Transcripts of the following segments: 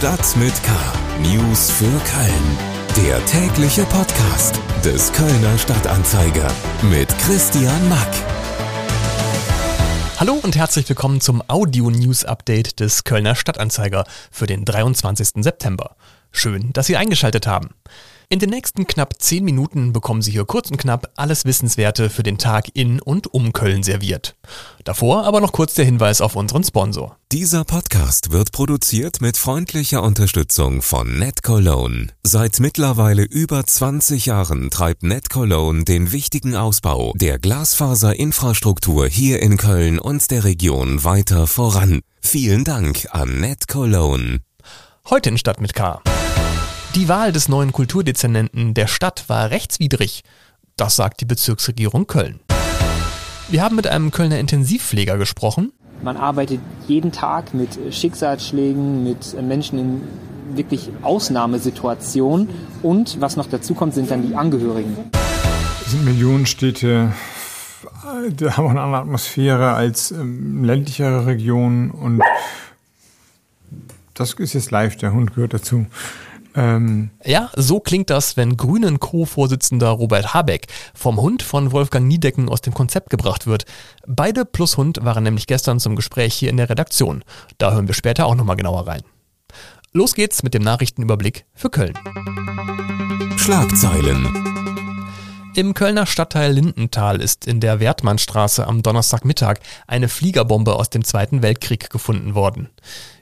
Stadt mit K. News für Köln. Der tägliche Podcast des Kölner Stadtanzeiger mit Christian Mack. Hallo und herzlich willkommen zum Audio-News-Update des Kölner Stadtanzeiger für den 23. September. Schön, dass Sie eingeschaltet haben. In den nächsten knapp 10 Minuten bekommen Sie hier kurz und knapp alles Wissenswerte für den Tag in und um Köln serviert. Davor aber noch kurz der Hinweis auf unseren Sponsor. Dieser Podcast wird produziert mit freundlicher Unterstützung von NetCologne. Seit mittlerweile über 20 Jahren treibt NetCologne den wichtigen Ausbau der Glasfaserinfrastruktur hier in Köln und der Region weiter voran. Vielen Dank an NetCologne. Heute in Stadt mit K. Die Wahl des neuen Kulturdezernenten der Stadt war rechtswidrig. Das sagt die Bezirksregierung Köln. Wir haben mit einem Kölner Intensivpfleger gesprochen. Man arbeitet jeden Tag mit Schicksalsschlägen, mit Menschen in wirklich Ausnahmesituationen. Und was noch dazu kommt, sind dann die Angehörigen. Es sind Millionenstädte, die haben auch eine andere Atmosphäre als ähm, ländlichere Regionen und das ist jetzt live, der Hund gehört dazu. Ähm ja, so klingt das, wenn Grünen Co-Vorsitzender Robert Habeck vom Hund von Wolfgang Niedecken aus dem Konzept gebracht wird. Beide plus Hund waren nämlich gestern zum Gespräch hier in der Redaktion. Da hören wir später auch nochmal genauer rein. Los geht's mit dem Nachrichtenüberblick für Köln. Schlagzeilen. Im Kölner Stadtteil Lindenthal ist in der Wertmannstraße am Donnerstagmittag eine Fliegerbombe aus dem Zweiten Weltkrieg gefunden worden.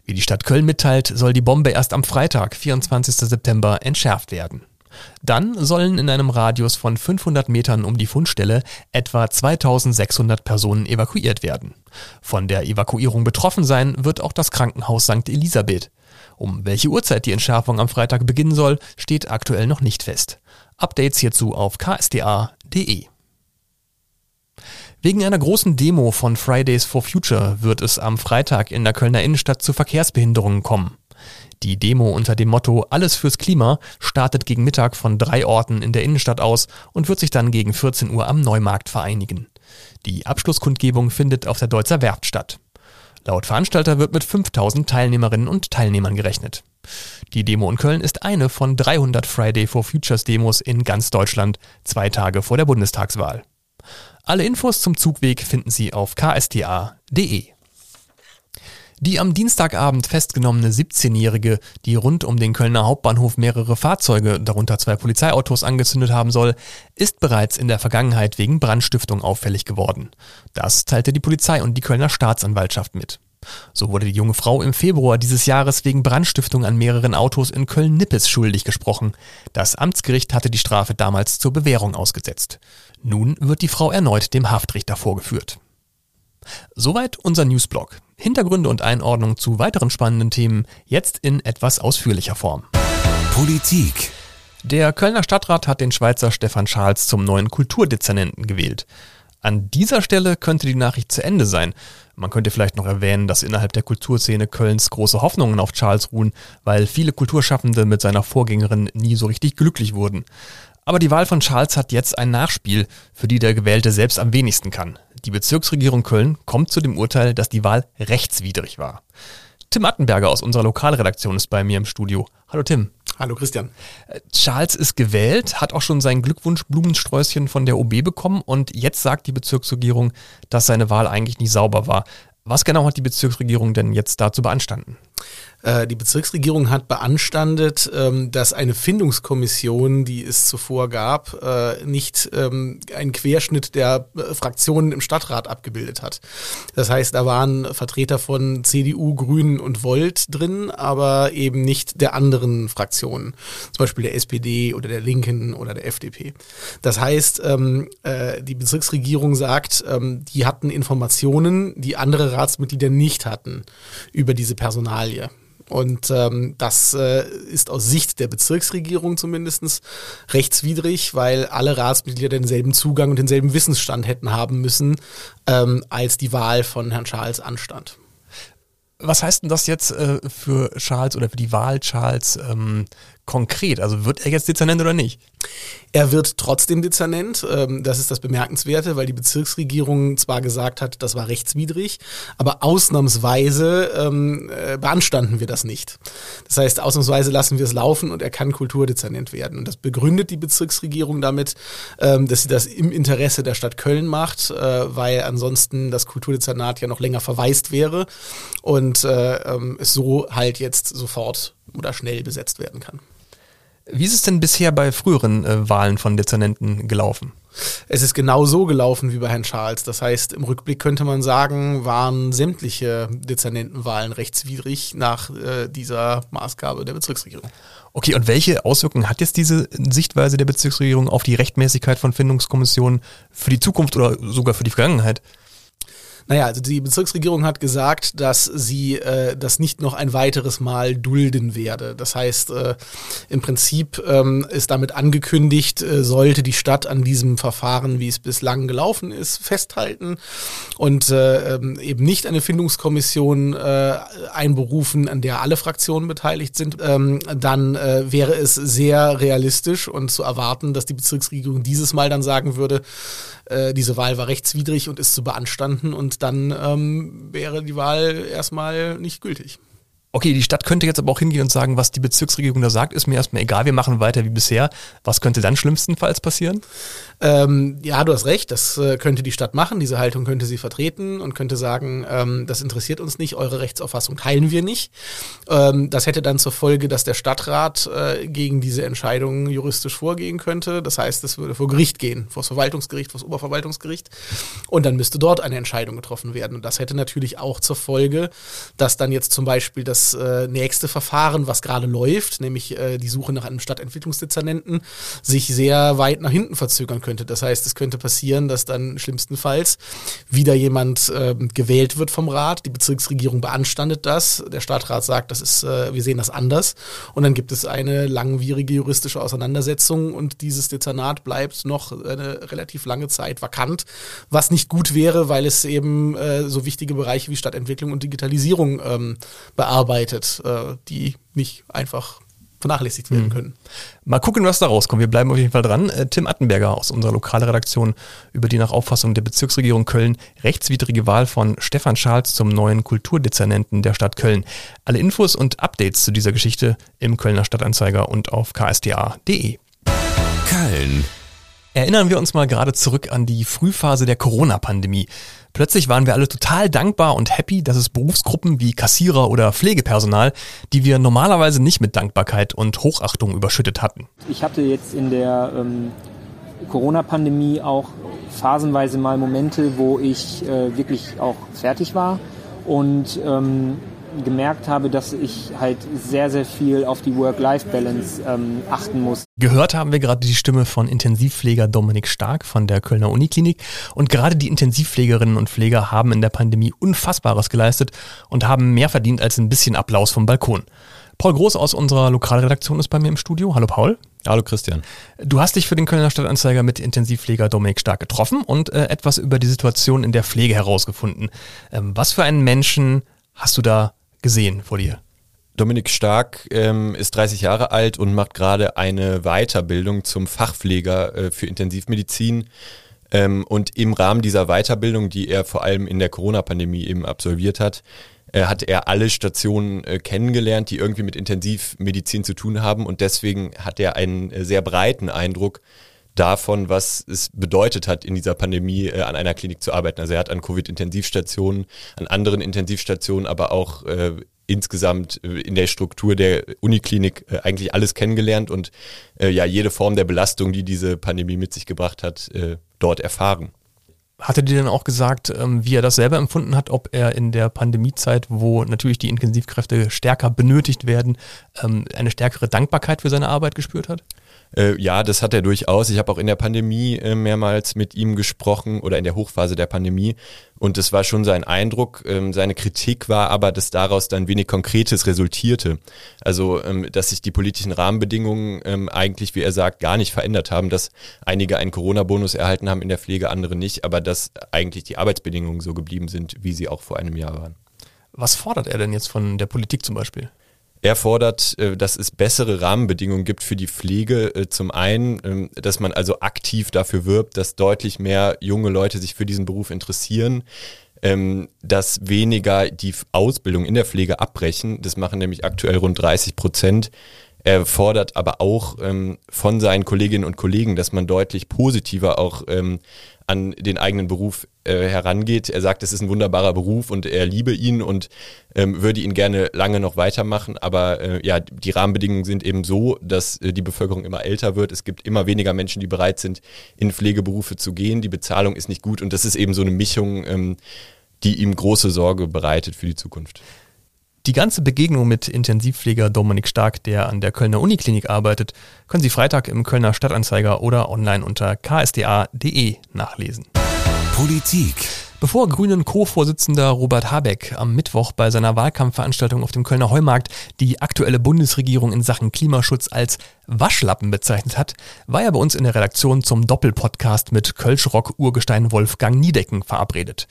Wie die Stadt Köln mitteilt, soll die Bombe erst am Freitag, 24. September, entschärft werden. Dann sollen in einem Radius von 500 Metern um die Fundstelle etwa 2600 Personen evakuiert werden. Von der Evakuierung betroffen sein wird auch das Krankenhaus St. Elisabeth. Um welche Uhrzeit die Entschärfung am Freitag beginnen soll, steht aktuell noch nicht fest. Updates hierzu auf ksda.de. Wegen einer großen Demo von Fridays for Future wird es am Freitag in der Kölner Innenstadt zu Verkehrsbehinderungen kommen. Die Demo unter dem Motto Alles fürs Klima startet gegen Mittag von drei Orten in der Innenstadt aus und wird sich dann gegen 14 Uhr am Neumarkt vereinigen. Die Abschlusskundgebung findet auf der Deutzer Werft statt. Laut Veranstalter wird mit 5000 Teilnehmerinnen und Teilnehmern gerechnet. Die Demo in Köln ist eine von 300 Friday for Futures Demos in ganz Deutschland, zwei Tage vor der Bundestagswahl. Alle Infos zum Zugweg finden Sie auf ksta.de. Die am Dienstagabend festgenommene 17-Jährige, die rund um den Kölner Hauptbahnhof mehrere Fahrzeuge, darunter zwei Polizeiautos, angezündet haben soll, ist bereits in der Vergangenheit wegen Brandstiftung auffällig geworden. Das teilte die Polizei und die Kölner Staatsanwaltschaft mit. So wurde die junge Frau im Februar dieses Jahres wegen Brandstiftung an mehreren Autos in Köln-Nippes schuldig gesprochen. Das Amtsgericht hatte die Strafe damals zur Bewährung ausgesetzt. Nun wird die Frau erneut dem Haftrichter vorgeführt. Soweit unser Newsblog. Hintergründe und Einordnung zu weiteren spannenden Themen jetzt in etwas ausführlicher Form. Politik. Der Kölner Stadtrat hat den Schweizer Stefan Schals zum neuen Kulturdezernenten gewählt. An dieser Stelle könnte die Nachricht zu Ende sein. Man könnte vielleicht noch erwähnen, dass innerhalb der Kulturszene Kölns große Hoffnungen auf Charles ruhen, weil viele Kulturschaffende mit seiner Vorgängerin nie so richtig glücklich wurden. Aber die Wahl von Charles hat jetzt ein Nachspiel, für die der Gewählte selbst am wenigsten kann. Die Bezirksregierung Köln kommt zu dem Urteil, dass die Wahl rechtswidrig war. Tim Attenberger aus unserer Lokalredaktion ist bei mir im Studio. Hallo Tim. Hallo Christian. Äh, Charles ist gewählt, hat auch schon sein Glückwunsch-Blumensträußchen von der OB bekommen und jetzt sagt die Bezirksregierung, dass seine Wahl eigentlich nicht sauber war. Was genau hat die Bezirksregierung denn jetzt dazu beanstanden? Äh, die Bezirksregierung hat beanstandet, ähm, dass eine Findungskommission, die es zuvor gab, äh, nicht ähm, einen Querschnitt der äh, Fraktionen im Stadtrat abgebildet hat. Das heißt, da waren Vertreter von CDU, Grünen und Volt drin, aber eben nicht der anderen Fraktionen, zum Beispiel der SPD oder der Linken oder der FDP. Das heißt, ähm, die Bezirksregierung sagt, die hatten Informationen, die andere Ratsmitglieder nicht hatten über diese Personalie. Und ähm, das äh, ist aus Sicht der Bezirksregierung zumindest rechtswidrig, weil alle Ratsmitglieder denselben Zugang und denselben Wissensstand hätten haben müssen, ähm, als die Wahl von Herrn Charles anstand. Was heißt denn das jetzt äh, für Charles oder für die Wahl Charles ähm, konkret? Also wird er jetzt Dezernent oder nicht? Er wird trotzdem Dezernent. Ähm, das ist das Bemerkenswerte, weil die Bezirksregierung zwar gesagt hat, das war rechtswidrig, aber ausnahmsweise ähm, äh, beanstanden wir das nicht. Das heißt, ausnahmsweise lassen wir es laufen und er kann Kulturdezernent werden. Und das begründet die Bezirksregierung damit, ähm, dass sie das im Interesse der Stadt Köln macht, äh, weil ansonsten das Kulturdezernat ja noch länger verwaist wäre und äh, es so halt jetzt sofort oder schnell besetzt werden kann. Wie ist es denn bisher bei früheren äh, Wahlen von Dezernenten gelaufen? Es ist genau so gelaufen wie bei Herrn Charles. Das heißt, im Rückblick könnte man sagen, waren sämtliche Dezernentenwahlen rechtswidrig nach äh, dieser Maßgabe der Bezirksregierung. Okay, und welche Auswirkungen hat jetzt diese Sichtweise der Bezirksregierung auf die Rechtmäßigkeit von Findungskommissionen für die Zukunft oder sogar für die Vergangenheit? Naja, also die Bezirksregierung hat gesagt, dass sie äh, das nicht noch ein weiteres Mal dulden werde. Das heißt, äh, im Prinzip ähm, ist damit angekündigt, äh, sollte die Stadt an diesem Verfahren, wie es bislang gelaufen ist, festhalten und äh, ähm, eben nicht eine Findungskommission äh, einberufen, an der alle Fraktionen beteiligt sind, ähm, dann äh, wäre es sehr realistisch und zu erwarten, dass die Bezirksregierung dieses Mal dann sagen würde, äh, diese Wahl war rechtswidrig und ist zu beanstanden und dann ähm, wäre die Wahl erstmal nicht gültig. Okay, die Stadt könnte jetzt aber auch hingehen und sagen, was die Bezirksregierung da sagt, ist mir erstmal egal, wir machen weiter wie bisher. Was könnte dann schlimmstenfalls passieren? Ähm, ja, du hast recht, das äh, könnte die Stadt machen, diese Haltung könnte sie vertreten und könnte sagen, ähm, das interessiert uns nicht, eure Rechtsauffassung teilen wir nicht. Ähm, das hätte dann zur Folge, dass der Stadtrat äh, gegen diese Entscheidung juristisch vorgehen könnte. Das heißt, es würde vor Gericht gehen, vor das Verwaltungsgericht, vor das Oberverwaltungsgericht. Und dann müsste dort eine Entscheidung getroffen werden. Und das hätte natürlich auch zur Folge, dass dann jetzt zum Beispiel das äh, nächste Verfahren, was gerade läuft, nämlich äh, die Suche nach einem Stadtentwicklungsdezernenten, sich sehr weit nach hinten verzögern könnte könnte. Das heißt, es könnte passieren, dass dann schlimmstenfalls wieder jemand äh, gewählt wird vom Rat, die Bezirksregierung beanstandet das, der Stadtrat sagt, das ist, äh, wir sehen das anders. Und dann gibt es eine langwierige juristische Auseinandersetzung und dieses Dezernat bleibt noch eine relativ lange Zeit vakant, was nicht gut wäre, weil es eben äh, so wichtige Bereiche wie Stadtentwicklung und Digitalisierung ähm, bearbeitet, äh, die nicht einfach vernachlässigt werden mhm. können. Mal gucken, was da rauskommt. Wir bleiben auf jeden Fall dran. Äh, Tim Attenberger aus unserer Lokalredaktion über die nach Auffassung der Bezirksregierung Köln rechtswidrige Wahl von Stefan Scharls zum neuen Kulturdezernenten der Stadt Köln. Alle Infos und Updates zu dieser Geschichte im Kölner Stadtanzeiger und auf ksda.de. Köln. Erinnern wir uns mal gerade zurück an die Frühphase der Corona-Pandemie. Plötzlich waren wir alle total dankbar und happy, dass es Berufsgruppen wie Kassierer oder Pflegepersonal, die wir normalerweise nicht mit Dankbarkeit und Hochachtung überschüttet hatten. Ich hatte jetzt in der ähm, Corona-Pandemie auch phasenweise mal Momente, wo ich äh, wirklich auch fertig war und ähm, gemerkt habe, dass ich halt sehr, sehr viel auf die Work-Life-Balance ähm, achten muss. Gehört haben wir gerade die Stimme von Intensivpfleger Dominik Stark von der Kölner Uniklinik. Und gerade die Intensivpflegerinnen und Pfleger haben in der Pandemie Unfassbares geleistet und haben mehr verdient als ein bisschen Applaus vom Balkon. Paul Groß aus unserer Lokalredaktion ist bei mir im Studio. Hallo Paul. Hallo Christian. Du hast dich für den Kölner Stadtanzeiger mit Intensivpfleger Dominik Stark getroffen und äh, etwas über die Situation in der Pflege herausgefunden. Ähm, was für einen Menschen hast du da gesehen vor dir? Dominik Stark ähm, ist 30 Jahre alt und macht gerade eine Weiterbildung zum Fachpfleger äh, für Intensivmedizin. Ähm, und im Rahmen dieser Weiterbildung, die er vor allem in der Corona-Pandemie eben absolviert hat, äh, hat er alle Stationen äh, kennengelernt, die irgendwie mit Intensivmedizin zu tun haben. Und deswegen hat er einen äh, sehr breiten Eindruck davon, was es bedeutet hat, in dieser Pandemie äh, an einer Klinik zu arbeiten. Also er hat an Covid-Intensivstationen, an anderen Intensivstationen, aber auch äh, insgesamt äh, in der Struktur der Uniklinik äh, eigentlich alles kennengelernt und äh, ja jede Form der Belastung, die diese Pandemie mit sich gebracht hat, äh, dort erfahren. Hat er dir dann auch gesagt, ähm, wie er das selber empfunden hat, ob er in der Pandemiezeit, wo natürlich die Intensivkräfte stärker benötigt werden, ähm, eine stärkere Dankbarkeit für seine Arbeit gespürt hat? Äh, ja, das hat er durchaus. Ich habe auch in der Pandemie äh, mehrmals mit ihm gesprochen oder in der Hochphase der Pandemie. Und das war schon sein Eindruck. Ähm, seine Kritik war aber, dass daraus dann wenig Konkretes resultierte. Also, ähm, dass sich die politischen Rahmenbedingungen ähm, eigentlich, wie er sagt, gar nicht verändert haben, dass einige einen Corona-Bonus erhalten haben in der Pflege, andere nicht, aber dass eigentlich die Arbeitsbedingungen so geblieben sind, wie sie auch vor einem Jahr waren. Was fordert er denn jetzt von der Politik zum Beispiel? Er fordert, äh, dass es bessere Rahmenbedingungen gibt für die Pflege. Äh, zum einen, ähm, dass man also aktiv dafür wirbt, dass deutlich mehr junge Leute sich für diesen Beruf interessieren ähm, dass weniger die Ausbildung in der Pflege abbrechen. Das machen nämlich aktuell rund 30 Prozent. Er fordert aber auch ähm, von seinen Kolleginnen und Kollegen, dass man deutlich positiver auch an den eigenen Beruf äh, herangeht. Er sagt, es ist ein wunderbarer Beruf und er liebe ihn und ähm, würde ihn gerne lange noch weitermachen. Aber äh, ja, die Rahmenbedingungen sind eben so, dass äh, die Bevölkerung immer älter wird. Es gibt immer weniger Menschen, die bereit sind, in Pflegeberufe zu gehen. Die Bezahlung ist nicht gut und das ist eben so eine Mischung, ähm, die ihm große Sorge bereitet für die Zukunft. Die ganze Begegnung mit Intensivpfleger Dominik Stark, der an der Kölner Uniklinik arbeitet, können Sie Freitag im Kölner Stadtanzeiger oder online unter ksda.de nachlesen. Politik. Bevor Grünen Co-Vorsitzender Robert Habeck am Mittwoch bei seiner Wahlkampfveranstaltung auf dem Kölner Heumarkt die aktuelle Bundesregierung in Sachen Klimaschutz als Waschlappen bezeichnet hat, war er bei uns in der Redaktion zum Doppelpodcast mit Kölschrock-Urgestein Wolfgang Niedecken verabredet.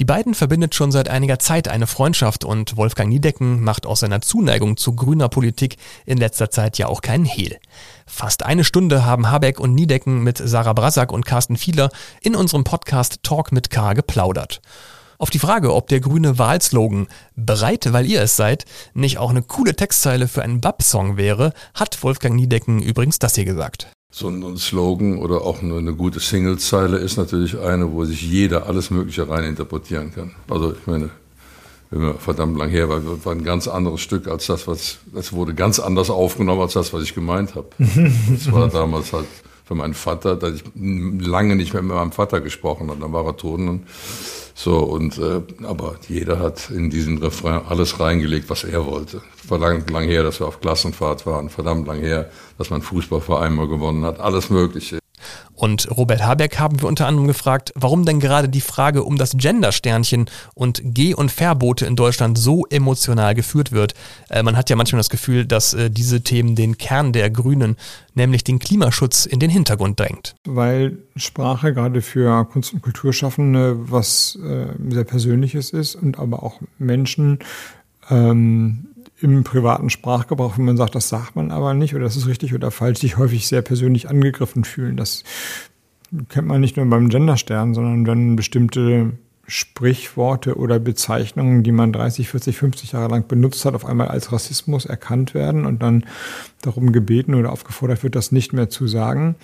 Die beiden verbindet schon seit einiger Zeit eine Freundschaft und Wolfgang Niedecken macht aus seiner Zuneigung zu grüner Politik in letzter Zeit ja auch keinen Hehl. Fast eine Stunde haben Habeck und Niedecken mit Sarah Brasak und Carsten Fiedler in unserem Podcast Talk mit K geplaudert. Auf die Frage, ob der grüne Wahlslogan Bereit, weil ihr es seid, nicht auch eine coole Textzeile für einen BAP-Song wäre, hat Wolfgang Niedecken übrigens das hier gesagt. So ein Slogan oder auch nur eine gute Singlezeile ist natürlich eine, wo sich jeder alles Mögliche rein interpretieren kann. Also ich meine, wenn wir verdammt lang her, weil war ein ganz anderes Stück als das, was, das wurde ganz anders aufgenommen als das, was ich gemeint habe. Das war damals halt für meinen Vater, dass ich lange nicht mehr mit meinem Vater gesprochen habe. Dann war er tot und so, und, äh, aber jeder hat in diesen Refrain alles reingelegt, was er wollte. Verdammt lang her, dass wir auf Klassenfahrt waren, verdammt lang her, dass man Fußballverein mal gewonnen hat, alles Mögliche. Und Robert Habeck haben wir unter anderem gefragt, warum denn gerade die Frage um das Gender-Sternchen und Geh- und Verbote in Deutschland so emotional geführt wird. Äh, man hat ja manchmal das Gefühl, dass äh, diese Themen den Kern der Grünen, nämlich den Klimaschutz, in den Hintergrund drängt. Weil Sprache gerade für Kunst- und Kulturschaffende was äh, sehr Persönliches ist und aber auch Menschen ähm, im privaten Sprachgebrauch, wenn man sagt, das sagt man aber nicht oder das ist richtig oder falsch, sich häufig sehr persönlich angegriffen fühlen. Das kennt man nicht nur beim Genderstern, sondern wenn bestimmte Sprichworte oder Bezeichnungen, die man 30, 40, 50 Jahre lang benutzt hat, auf einmal als Rassismus erkannt werden und dann darum gebeten oder aufgefordert wird, das nicht mehr zu sagen,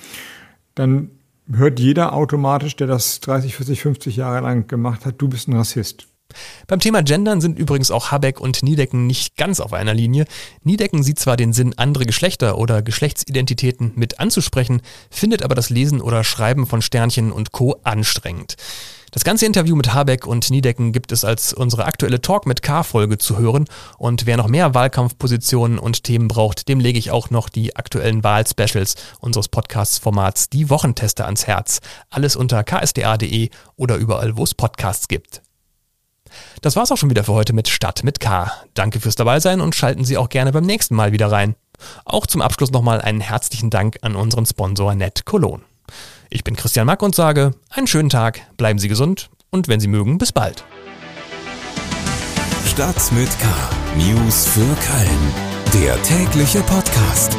dann hört jeder automatisch, der das 30, 40, 50 Jahre lang gemacht hat, du bist ein Rassist. Beim Thema Gendern sind übrigens auch Habeck und Niedecken nicht ganz auf einer Linie. Niedecken sieht zwar den Sinn, andere Geschlechter oder Geschlechtsidentitäten mit anzusprechen, findet aber das Lesen oder Schreiben von Sternchen und Co. anstrengend. Das ganze Interview mit Habeck und Niedecken gibt es als unsere aktuelle Talk mit K-Folge zu hören. Und wer noch mehr Wahlkampfpositionen und Themen braucht, dem lege ich auch noch die aktuellen Wahlspecials unseres Podcasts-Formats Die Wochentester ans Herz. Alles unter ksda.de oder überall, wo es Podcasts gibt. Das war's auch schon wieder für heute mit Stadt mit K. Danke fürs Dabeisein und schalten Sie auch gerne beim nächsten Mal wieder rein. Auch zum Abschluss nochmal einen herzlichen Dank an unseren Sponsor Net Cologne. Ich bin Christian Mack und sage, einen schönen Tag, bleiben Sie gesund und wenn Sie mögen, bis bald. Stadt mit K. News für Köln. Der tägliche Podcast.